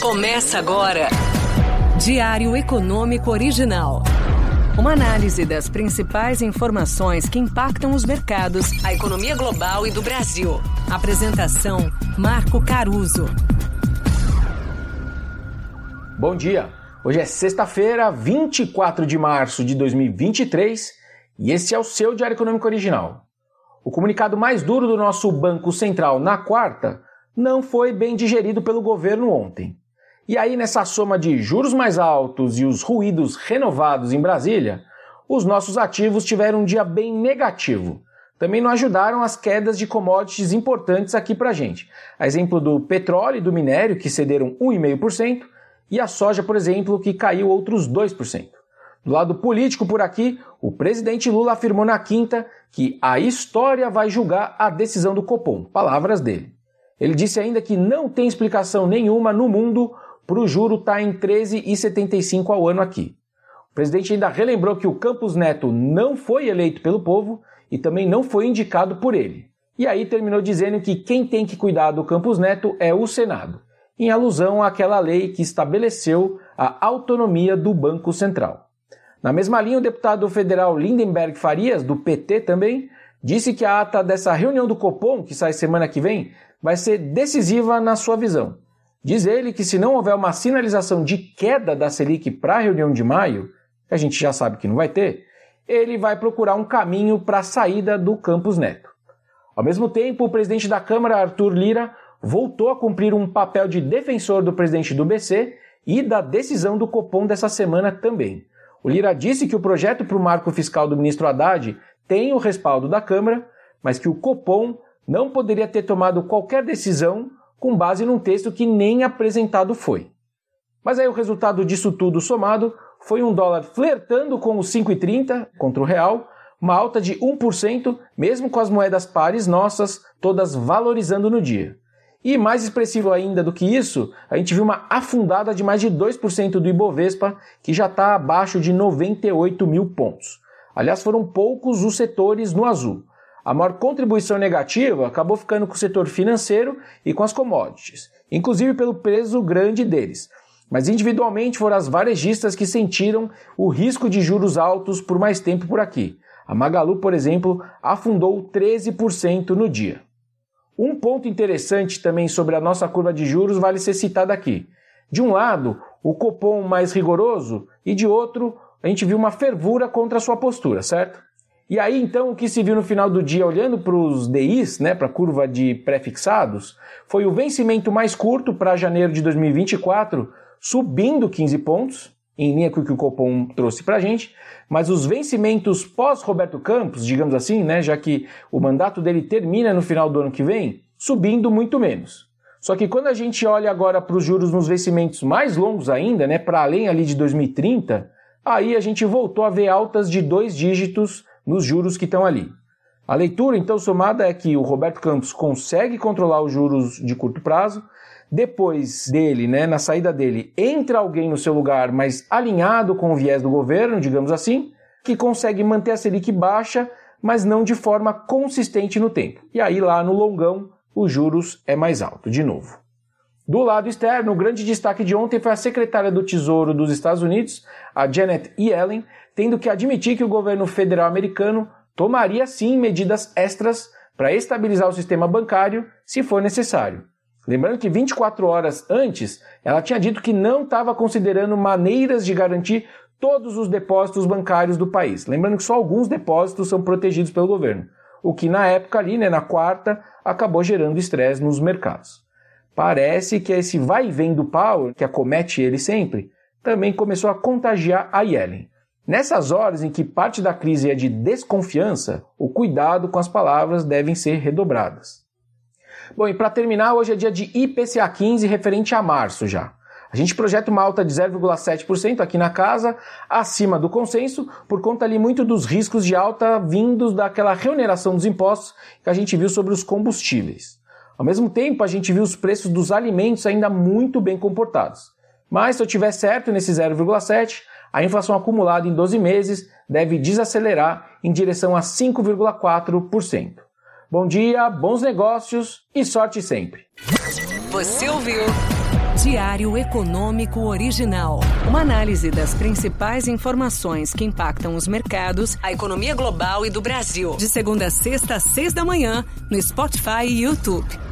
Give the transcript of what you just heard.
Começa agora. Diário Econômico Original. Uma análise das principais informações que impactam os mercados, a economia global e do Brasil. Apresentação: Marco Caruso. Bom dia. Hoje é sexta-feira, 24 de março de 2023, e esse é o seu Diário Econômico Original. O comunicado mais duro do nosso Banco Central na quarta não foi bem digerido pelo governo ontem. E aí, nessa soma de juros mais altos e os ruídos renovados em Brasília, os nossos ativos tiveram um dia bem negativo. Também não ajudaram as quedas de commodities importantes aqui pra gente. A exemplo do petróleo e do minério, que cederam 1,5%, e a soja, por exemplo, que caiu outros 2%. Do lado político por aqui, o presidente Lula afirmou na quinta que a história vai julgar a decisão do Copom. Palavras dele. Ele disse ainda que não tem explicação nenhuma no mundo para o juro estar tá em 13,75 ao ano aqui. O presidente ainda relembrou que o Campos Neto não foi eleito pelo povo e também não foi indicado por ele. E aí terminou dizendo que quem tem que cuidar do Campos Neto é o Senado, em alusão àquela lei que estabeleceu a autonomia do Banco Central. Na mesma linha, o deputado federal Lindenberg Farias, do PT também, disse que a ata dessa reunião do Copom, que sai semana que vem, vai ser decisiva na sua visão. Diz ele que se não houver uma sinalização de queda da Selic para a reunião de maio, que a gente já sabe que não vai ter, ele vai procurar um caminho para a saída do Campos Neto. Ao mesmo tempo, o presidente da Câmara, Arthur Lira, voltou a cumprir um papel de defensor do presidente do BC e da decisão do Copom dessa semana também. O Lira disse que o projeto para o marco fiscal do ministro Haddad tem o respaldo da Câmara, mas que o Copom não poderia ter tomado qualquer decisão com base num texto que nem apresentado foi. Mas aí o resultado disso tudo somado foi um dólar flertando com os 5,30 contra o real, uma alta de 1%, mesmo com as moedas pares nossas todas valorizando no dia. E mais expressivo ainda do que isso, a gente viu uma afundada de mais de 2% do Ibovespa, que já está abaixo de 98 mil pontos. Aliás, foram poucos os setores no azul. A maior contribuição negativa acabou ficando com o setor financeiro e com as commodities, inclusive pelo peso grande deles. Mas individualmente foram as varejistas que sentiram o risco de juros altos por mais tempo por aqui. A Magalu, por exemplo, afundou 13% no dia. Um ponto interessante também sobre a nossa curva de juros vale ser citado aqui. De um lado, o Copom mais rigoroso e de outro, a gente viu uma fervura contra a sua postura, certo? E aí, então, o que se viu no final do dia, olhando para os DIs, né, para a curva de pré-fixados, foi o vencimento mais curto para janeiro de 2024, subindo 15 pontos, em linha com o que o Copom trouxe para a gente, mas os vencimentos pós-Roberto Campos, digamos assim, né, já que o mandato dele termina no final do ano que vem, subindo muito menos. Só que quando a gente olha agora para os juros nos vencimentos mais longos ainda, né, para além ali de 2030, aí a gente voltou a ver altas de dois dígitos nos juros que estão ali. A leitura, então, somada é que o Roberto Campos consegue controlar os juros de curto prazo. Depois dele, né, na saída dele, entra alguém no seu lugar, mas alinhado com o viés do governo, digamos assim, que consegue manter a Selic baixa, mas não de forma consistente no tempo. E aí, lá no longão, os juros é mais alto, de novo. Do lado externo, o grande destaque de ontem foi a secretária do Tesouro dos Estados Unidos, a Janet Yellen, tendo que admitir que o governo federal americano tomaria sim medidas extras para estabilizar o sistema bancário se for necessário. Lembrando que 24 horas antes, ela tinha dito que não estava considerando maneiras de garantir todos os depósitos bancários do país. Lembrando que só alguns depósitos são protegidos pelo governo, o que na época ali, né, na quarta, acabou gerando estresse nos mercados. Parece que esse vai e vem do Powell, que acomete ele sempre, também começou a contagiar a Yellen. Nessas horas em que parte da crise é de desconfiança, o cuidado com as palavras devem ser redobradas. Bom, e para terminar, hoje é dia de IPCA 15 referente a março já. A gente projeta uma alta de 0,7% aqui na casa, acima do consenso, por conta ali muito dos riscos de alta vindos daquela reoneração dos impostos que a gente viu sobre os combustíveis. Ao mesmo tempo, a gente viu os preços dos alimentos ainda muito bem comportados. Mas se eu tiver certo nesse 0,7, a inflação acumulada em 12 meses deve desacelerar em direção a 5,4%. Bom dia, bons negócios e sorte sempre. Você ouviu Diário Econômico Original. Uma análise das principais informações que impactam os mercados, a economia global e do Brasil. De segunda a sexta, às seis da manhã, no Spotify e YouTube.